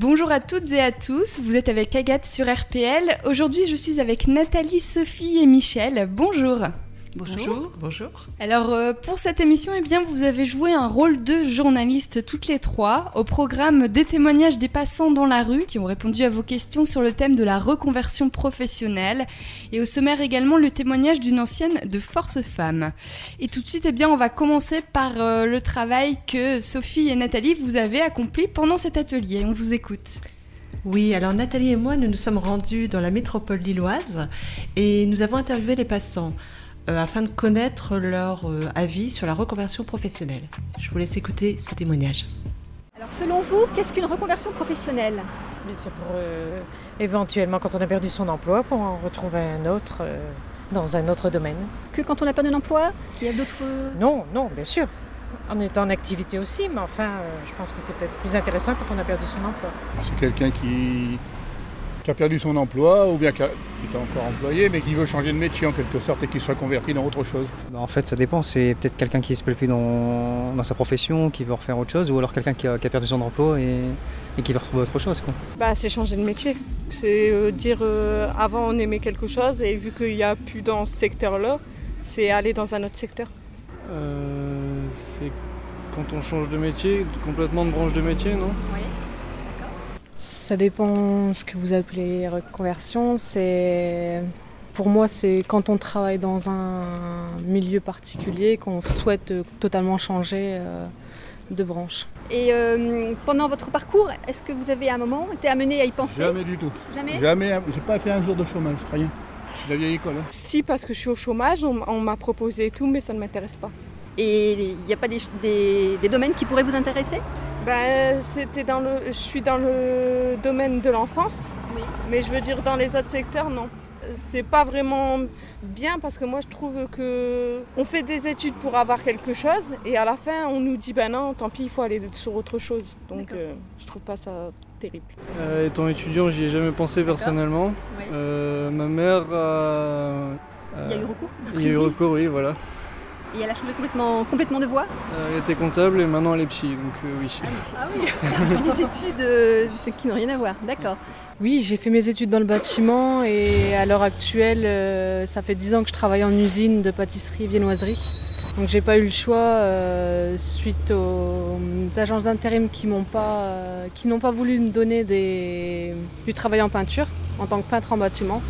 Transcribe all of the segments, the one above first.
Bonjour à toutes et à tous, vous êtes avec Agathe sur RPL. Aujourd'hui, je suis avec Nathalie, Sophie et Michel. Bonjour. Bonjour. Bonjour. Alors euh, pour cette émission, eh bien, vous avez joué un rôle de journaliste toutes les trois au programme des témoignages des passants dans la rue qui ont répondu à vos questions sur le thème de la reconversion professionnelle et au sommaire également le témoignage d'une ancienne de Force Femmes. Et tout de suite, eh bien, on va commencer par euh, le travail que Sophie et Nathalie vous avez accompli pendant cet atelier. On vous écoute. Oui, alors Nathalie et moi, nous nous sommes rendus dans la métropole lilloise et nous avons interviewé les passants. Euh, afin de connaître leur euh, avis sur la reconversion professionnelle. Je vous laisse écouter ces témoignages. Alors selon vous, qu'est-ce qu'une reconversion professionnelle? C'est pour euh, éventuellement, quand on a perdu son emploi, pour en retrouver un autre dans un autre domaine. Que quand on a perdu un emploi, il y a d'autres... Non, non, bien sûr. On est en activité aussi, mais enfin, je pense que c'est peut-être plus intéressant quand on a perdu son emploi. C'est quelqu'un qui qui a perdu son emploi ou bien qui, est encore employé mais qui veut changer de métier en quelque sorte et qui soit converti dans autre chose bah, En fait, ça dépend. C'est peut-être quelqu'un qui ne se plaît plus dans, sa profession, qui veut refaire autre chose, ou alors quelqu'un qui, a, perdu son emploi et, qui veut retrouver autre chose. Quoi. Bah, c'est changer de métier. C'est euh, dire euh, avant on aimait quelque chose et vu qu'il n'y a plus dans ce secteur-là, c'est aller dans un autre secteur. Euh, c'est quand on change de métier, complètement de branche de métier, non? Oui. Ça dépend ce que vous appelez reconversion. C'est pour moi, c'est quand on travaille dans un milieu particulier qu'on souhaite totalement changer euh, de branche. Et euh, pendant votre parcours, est-ce que vous avez à un moment été amené à y penser? Jamais du tout. Jamais? Jamais. J'ai pas fait un jour de chômage, rien. Je suis de la vieille école. Hein. Si, parce que je suis au chômage, on, m'a proposé tout, mais ça ne m'intéresse pas. Et il n'y a pas des domaines qui pourraient vous intéresser? Ben, c'était dans le, je suis dans le domaine de l'enfance, mais je veux dire dans les autres secteurs, non. C'est pas vraiment bien parce que moi je trouve que on fait des études pour avoir quelque chose et à la fin on nous dit ben non, tant pis, il faut aller sur autre chose. Donc euh, je trouve pas ça terrible. Euh, étant étudiant, j'y ai jamais pensé personnellement. Euh, ma mère a. Il y a eu recours Il y a eu recours, oui, voilà. Et elle a changé complètement, complètement de voie euh, Elle était comptable et maintenant elle est psy, donc euh, oui. Ah oui, ah des études euh, qui n'ont rien à voir, d'accord. Oui, j'ai fait mes études dans le bâtiment et à l'heure actuelle, ça fait 10 ans que je travaille en usine de pâtisserie et viennoiserie. Donc j'ai pas eu le choix suite aux agences d'intérim qui m'ont pas, qui n'ont pas voulu me donner des, du travail en peinture en tant que peintre en bâtiment.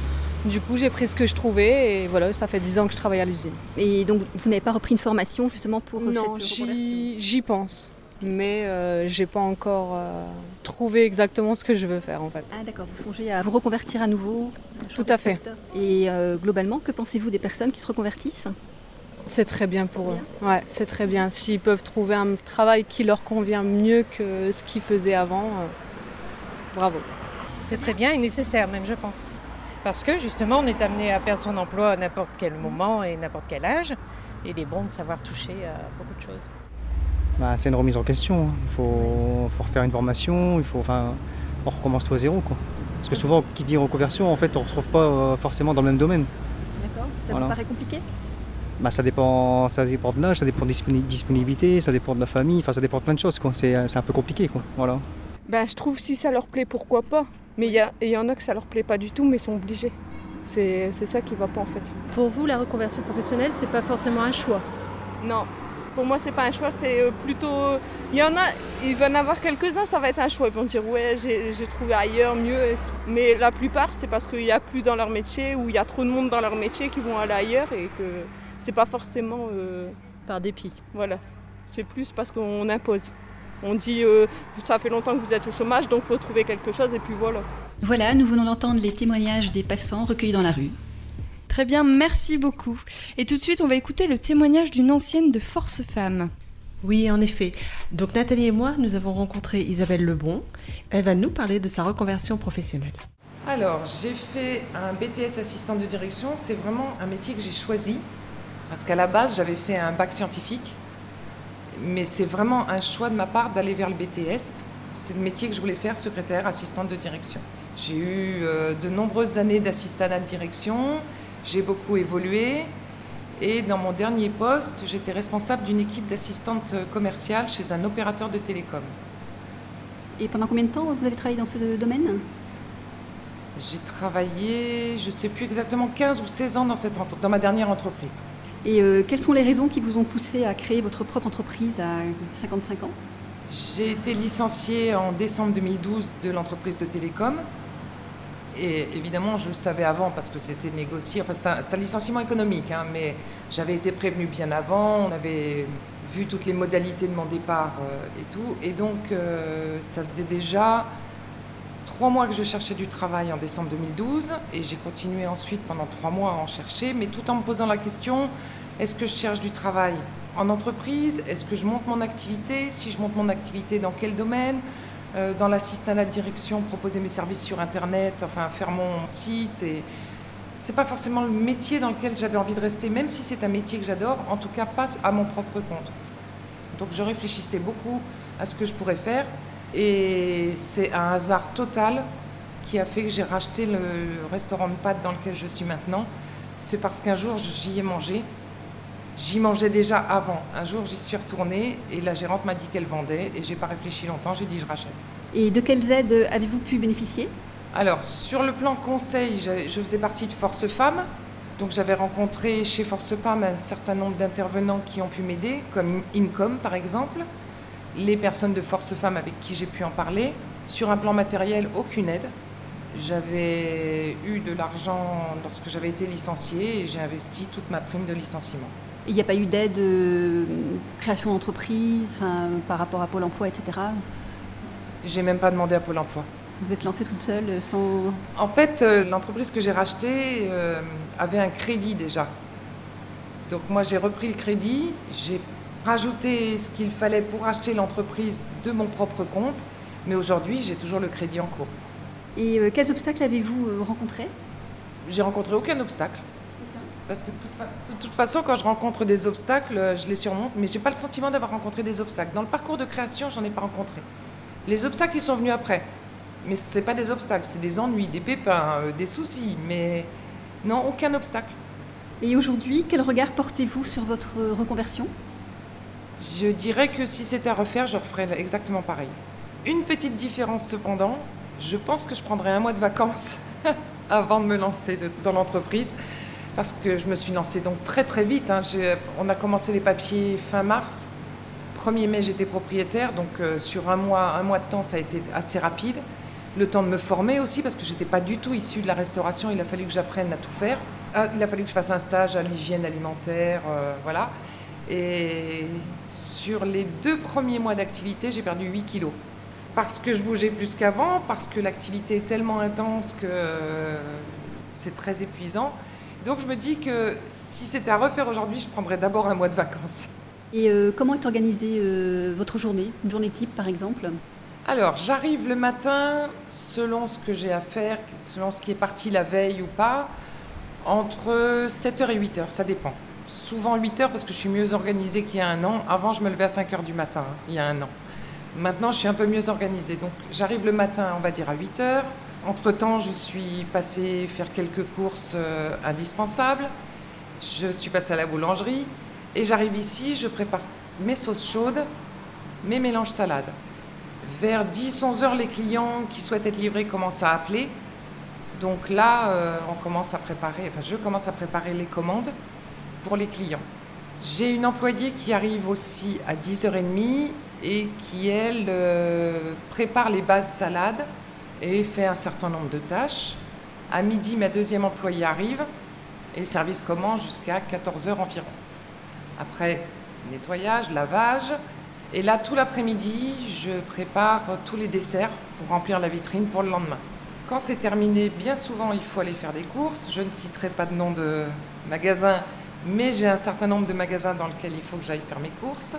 Du coup, j'ai pris ce que je trouvais et voilà, ça fait 10 ans que je travaille à l'usine. Et donc, vous n'avez pas repris une formation justement pour euh, non, j'y pense. Mais euh, j'ai pas encore euh, trouvé exactement ce que je veux faire en fait. Ah d'accord, vous songez à vous reconvertir à nouveau Tout à fait. Et euh, globalement, que pensez-vous des personnes qui se reconvertissent? C'est très bien pour eux. Ouais, c'est très bien. S'ils peuvent trouver un travail qui leur convient mieux que ce qu'ils faisaient avant, bravo. C'est très bien et nécessaire même, je pense. Parce que justement, on est amené à perdre son emploi à n'importe quel moment et n'importe quel âge. Et il est bon de savoir toucher à beaucoup de choses. Bah, c'est une remise en question. Hein. Il faut, refaire une formation, il faut, enfin, on recommence tout à zéro. Quoi. Parce que souvent, qui dit reconversion, en fait, on ne retrouve pas euh, forcément dans le même domaine. D'accord, ça vous paraît compliqué? Bah, ça, dépend, ça dépend de l'âge, ça dépend de disponibilité, ça dépend de la famille, enfin ça dépend de plein de choses. C'est, un peu compliqué. Quoi. Voilà. Bah, je trouve si ça leur plaît, pourquoi pas? Mais il y, en a que ça leur plaît pas du tout, mais sont obligés. C'est ça qui va pas en fait. Pour vous, la reconversion professionnelle, c'est pas forcément un choix Non. Pour moi, c'est pas un choix, c'est euh, plutôt. Il y en a, il va en avoir quelques-uns, ça va être un choix. Ils vont dire, ouais, j'ai trouvé ailleurs mieux. Mais la plupart, c'est parce qu'il n'y a plus dans leur métier ou il y a trop de monde dans leur métier qui vont aller ailleurs et que c'est pas forcément. Euh, Par dépit. Voilà. C'est plus parce qu'on impose. On dit euh, ça fait longtemps que vous êtes au chômage, donc il faut trouver quelque chose et puis voilà. Voilà, nous venons d'entendre les témoignages des passants recueillis dans la rue. Très bien, merci beaucoup. Et tout de suite, on va écouter le témoignage d'une ancienne de Force Femmes. Oui, en effet. Donc Nathalie et moi, nous avons rencontré Isabelle Lebon. Elle va nous parler de sa reconversion professionnelle. Alors, j'ai fait un BTS assistant de direction. C'est vraiment un métier que j'ai choisi parce qu'à la base, j'avais fait un bac scientifique mais c'est vraiment un choix de ma part d'aller vers le BTS. C'est le métier que je voulais faire, secrétaire, assistante de direction. J'ai eu euh, de nombreuses années d'assistanat de direction, j'ai beaucoup évolué et dans mon dernier poste, j'étais responsable d'une équipe d'assistantes commerciales chez un opérateur de télécom. Et pendant combien de temps vous avez travaillé dans ce domaine? J'ai travaillé, je ne sais plus exactement, 15 ou 16 ans dans, cette, dans ma dernière entreprise. Et euh, quelles sont les raisons qui vous ont poussé à créer votre propre entreprise à 55 ans? J'ai été licenciée en décembre 2012 de l'entreprise de télécom. Et évidemment, je le savais avant parce que c'était négocié. Enfin, c'est un, licenciement économique, hein, mais j'avais été prévenue bien avant. On avait vu toutes les modalités de mon départ euh, et tout. Et donc, euh, ça faisait déjà trois mois que je cherchais du travail en décembre 2012. Et j'ai continué ensuite pendant trois mois à en chercher, mais tout en me posant la question est-ce que je cherche du travail en entreprise? Est-ce que je monte mon activité? Si je monte mon activité, dans quel domaine? Euh, Dans l'assistanat de direction, proposer mes services sur Internet, enfin faire mon site. Et c'est pas forcément le métier dans lequel j'avais envie de rester, même si c'est un métier que j'adore, en tout cas pas à mon propre compte. Donc je réfléchissais beaucoup à ce que je pourrais faire. Et c'est un hasard total qui a fait que j'ai racheté le restaurant de pâtes dans lequel je suis maintenant. C'est parce qu'un jour j'y ai mangé J'y mangeais déjà avant. Un jour, j'y suis retournée et la gérante m'a dit qu'elle vendait et j'ai pas réfléchi longtemps, j'ai dit je rachète. Et de quelles aides avez-vous pu bénéficier? Alors, sur le plan conseil, je faisais partie de Force Femmes. Donc j'avais rencontré chez Force Femmes un certain nombre d'intervenants qui ont pu m'aider, comme Incom par exemple, les personnes de Force Femmes avec qui j'ai pu en parler. Sur un plan matériel, aucune aide. J'avais eu de l'argent lorsque j'avais été licenciée et j'ai investi toute ma prime de licenciement. Il n'y a pas eu d'aide, euh, création d'entreprise, par rapport à Pôle emploi, etc. J'ai même pas demandé à Pôle emploi. Vous êtes lancée toute seule euh, sans. En fait, euh, l'entreprise que j'ai rachetée avait un crédit déjà. Donc moi, j'ai repris le crédit, j'ai rajouté ce qu'il fallait pour acheter l'entreprise de mon propre compte, mais aujourd'hui, j'ai toujours le crédit en cours. Et quels obstacles avez-vous rencontrés? J'ai rencontré aucun obstacle. Parce que de toute, façon, quand je rencontre des obstacles, je les surmonte, mais je n'ai pas le sentiment d'avoir rencontré des obstacles. Dans le parcours de création, j'en ai pas rencontré. Les obstacles, ils sont venus après. Mais ce pas des obstacles, c'est des ennuis, des pépins, euh, des soucis, mais non, aucun obstacle. Et aujourd'hui, quel regard portez-vous sur votre reconversion? Je dirais que si c'était à refaire, je referais exactement pareil. Une petite différence cependant, je pense que je prendrais un mois de vacances avant de me lancer dans l'entreprise parce que je me suis lancée donc très très vite. Hein. On a commencé les papiers fin mars. 1er mai, j'étais propriétaire, donc euh, sur un mois, un mois de temps, ça a été assez rapide. Le temps de me former aussi, parce que je n'étais pas du tout issue de la restauration, il a fallu que j'apprenne à tout faire. Ah, il a fallu que je fasse un stage à l'hygiène alimentaire, euh, voilà. Et sur les deux premiers mois d'activité, j'ai perdu 8 kilos. Parce que je bougeais plus qu'avant, parce que l'activité est tellement intense que euh, c'est très épuisant. Donc je me dis que si c'était à refaire aujourd'hui, je prendrais d'abord un mois de vacances. Et euh, comment est organisée euh, votre journée? Une journée type par exemple? Alors j'arrive le matin selon ce que j'ai à faire, selon ce qui est parti la veille ou pas, entre 7h et 8h, ça dépend. Souvent 8h parce que je suis mieux organisée qu'il y a un an. Avant je me levais à 5h du matin, hein, il y a un an. Maintenant je suis un peu mieux organisée. Donc j'arrive le matin, on va dire à 8h. Entre-temps, je suis passée faire quelques courses euh, indispensables. Je suis passée à la boulangerie. Et j'arrive ici, je prépare mes sauces chaudes, mes mélanges salades. Vers 10-11 heures, les clients qui souhaitent être livrés commencent à appeler. Donc là, euh, on commence à préparer, enfin je commence à préparer les commandes pour les clients. J'ai une employée qui arrive aussi à 10h30 et qui, elle, euh, prépare les bases salades et fait un certain nombre de tâches. À midi, ma deuxième employée arrive et le service commence jusqu'à 14h environ. Après, nettoyage, lavage. Et là, tout l'après-midi, je prépare tous les desserts pour remplir la vitrine pour le lendemain. Quand c'est terminé, bien souvent, il faut aller faire des courses. Je ne citerai pas de nom de magasin, mais j'ai un certain nombre de magasins dans lesquels il faut que j'aille faire mes courses.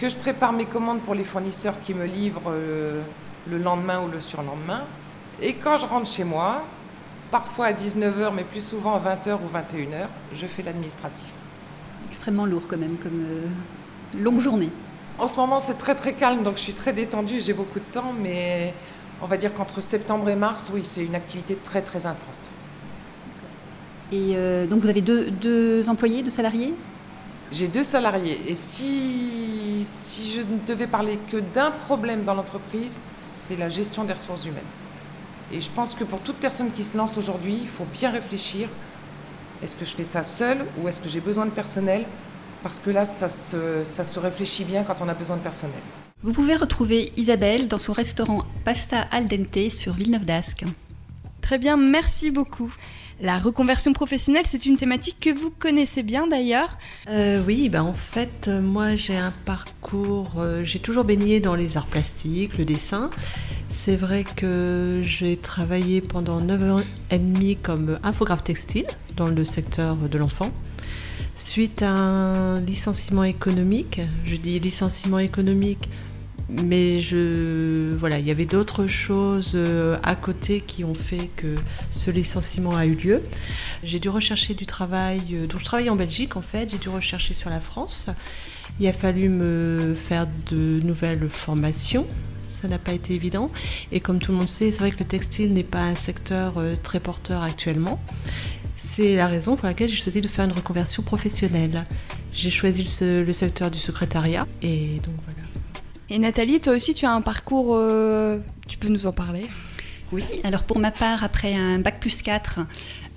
Que je prépare mes commandes pour les fournisseurs qui me livrent euh, le lendemain ou le surlendemain. Et quand je rentre chez moi, parfois à 19h, mais plus souvent à 20h ou 21h, je fais l'administratif. Extrêmement lourd quand même, comme euh, longue journée. En ce moment, c'est très très calme, donc je suis très détendue, j'ai beaucoup de temps, mais on va dire qu'entre septembre et mars, oui, c'est une activité très très intense. Et euh, donc vous avez deux, deux employés, deux salariés? J'ai deux salariés et si, si je ne devais parler que d'un problème dans l'entreprise, c'est la gestion des ressources humaines. Et je pense que pour toute personne qui se lance aujourd'hui, il faut bien réfléchir. Est-ce que je fais ça seul ou est-ce que j'ai besoin de personnel? Parce que là, ça se, ça se réfléchit bien quand on a besoin de personnel. Vous pouvez retrouver Isabelle dans son restaurant Pasta Al Dente sur Villeneuve d'Ascq. Très bien, merci beaucoup. La reconversion professionnelle, c'est une thématique que vous connaissez bien d'ailleurs. Euh, oui, ben en fait, euh, moi j'ai un parcours, euh, j'ai toujours baigné dans les arts plastiques, le dessin. C'est vrai que j'ai travaillé pendant 9 ans et demi comme infographe textile dans le secteur de l'enfant. Suite à un licenciement économique, je dis licenciement économique mais je voilà, il y avait d'autres choses euh, à côté qui ont fait que ce licenciement a eu lieu. J'ai dû rechercher du travail, euh, donc je travaillais en Belgique en fait, j'ai dû rechercher sur la France. Il a fallu me faire de nouvelles formations. Ça n'a pas été évident. Et comme tout le monde sait, c'est vrai que le textile n'est pas un secteur euh, très porteur actuellement. C'est la raison pour laquelle j'ai choisi de faire une reconversion professionnelle. J'ai choisi le secteur du secrétariat et donc voilà. Et Nathalie, toi aussi, tu as un parcours, euh, tu peux nous en parler? Oui, alors pour ma part, après un bac plus 4,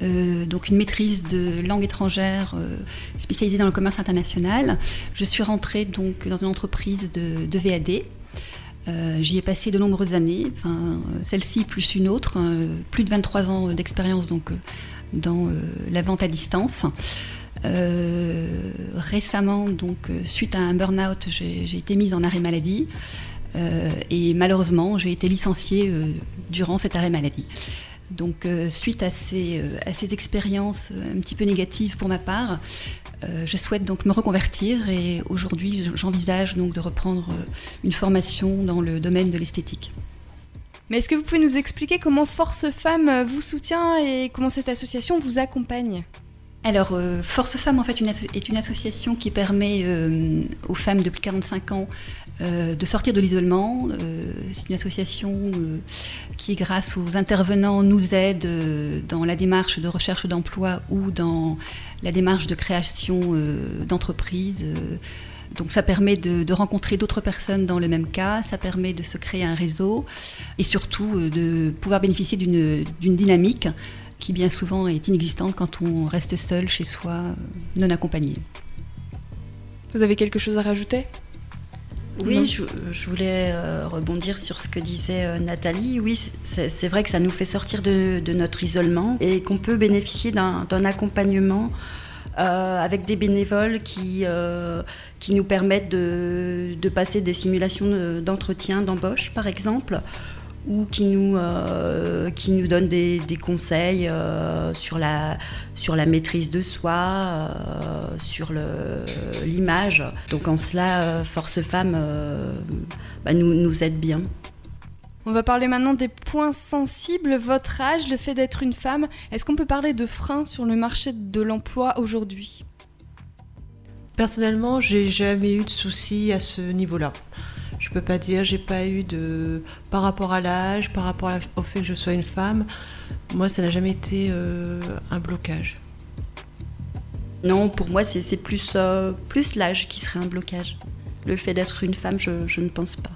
euh, donc une maîtrise de langue étrangère euh, spécialisée dans le commerce international, je suis rentrée donc dans une entreprise de, VAD. J'y ai passé de nombreuses années, enfin, celle-ci plus une autre, plus de 23 ans d'expérience donc dans la vente à distance. Euh, récemment, donc, euh, suite à un burn-out, j'ai été mise en arrêt maladie. Euh, et malheureusement, j'ai été licenciée durant cet arrêt maladie. Donc, suite à ces, à ces, expériences un petit peu négatives pour ma part, je souhaite donc me reconvertir et aujourd'hui, j'envisage donc de reprendre une formation dans le domaine de l'esthétique. Mais est-ce que vous pouvez nous expliquer comment Force Femmes vous soutient et comment cette association vous accompagne? Alors, euh, Force Femmes en fait est une association qui permet euh, aux femmes de plus de 45 ans euh, de sortir de l'isolement. c'est une association qui, grâce aux intervenants, nous aide dans la démarche de recherche d'emploi ou dans la démarche de création d'entreprise. Donc ça permet de, rencontrer d'autres personnes dans le même cas, ça permet de se créer un réseau et surtout de pouvoir bénéficier d'une dynamique qui bien souvent est inexistante quand on reste seul chez soi, non accompagné. Vous avez quelque chose à rajouter? Oui, je, voulais euh, rebondir sur ce que disait euh, Nathalie. Oui, c'est vrai que ça nous fait sortir de, notre isolement et qu'on peut bénéficier d'un accompagnement euh, avec des bénévoles qui, qui nous permettent de, de passer des simulations d'entretien, d'embauche par exemple, ou qui nous, euh, qui nous donne des, conseils euh, sur, la, sur la maîtrise de soi, euh, sur l'image. Donc en cela, Force Femmes bah, nous, nous aide bien. On va parler maintenant des points sensibles. Votre âge, le fait d'être une femme, est-ce qu'on peut parler de freins sur le marché de l'emploi aujourd'hui? Personnellement, j'ai jamais eu de soucis à ce niveau-là. Je peux pas dire, j'ai pas eu de. Par rapport à l'âge, par rapport au fait que je sois une femme, moi, ça n'a jamais été euh, un blocage. Non, pour moi, c'est plus, euh, plus l'âge qui serait un blocage. Le fait d'être une femme, je, je ne pense pas.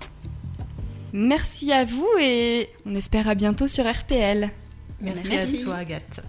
Merci à vous et on espère à bientôt sur RPL. Merci, à toi, Agathe.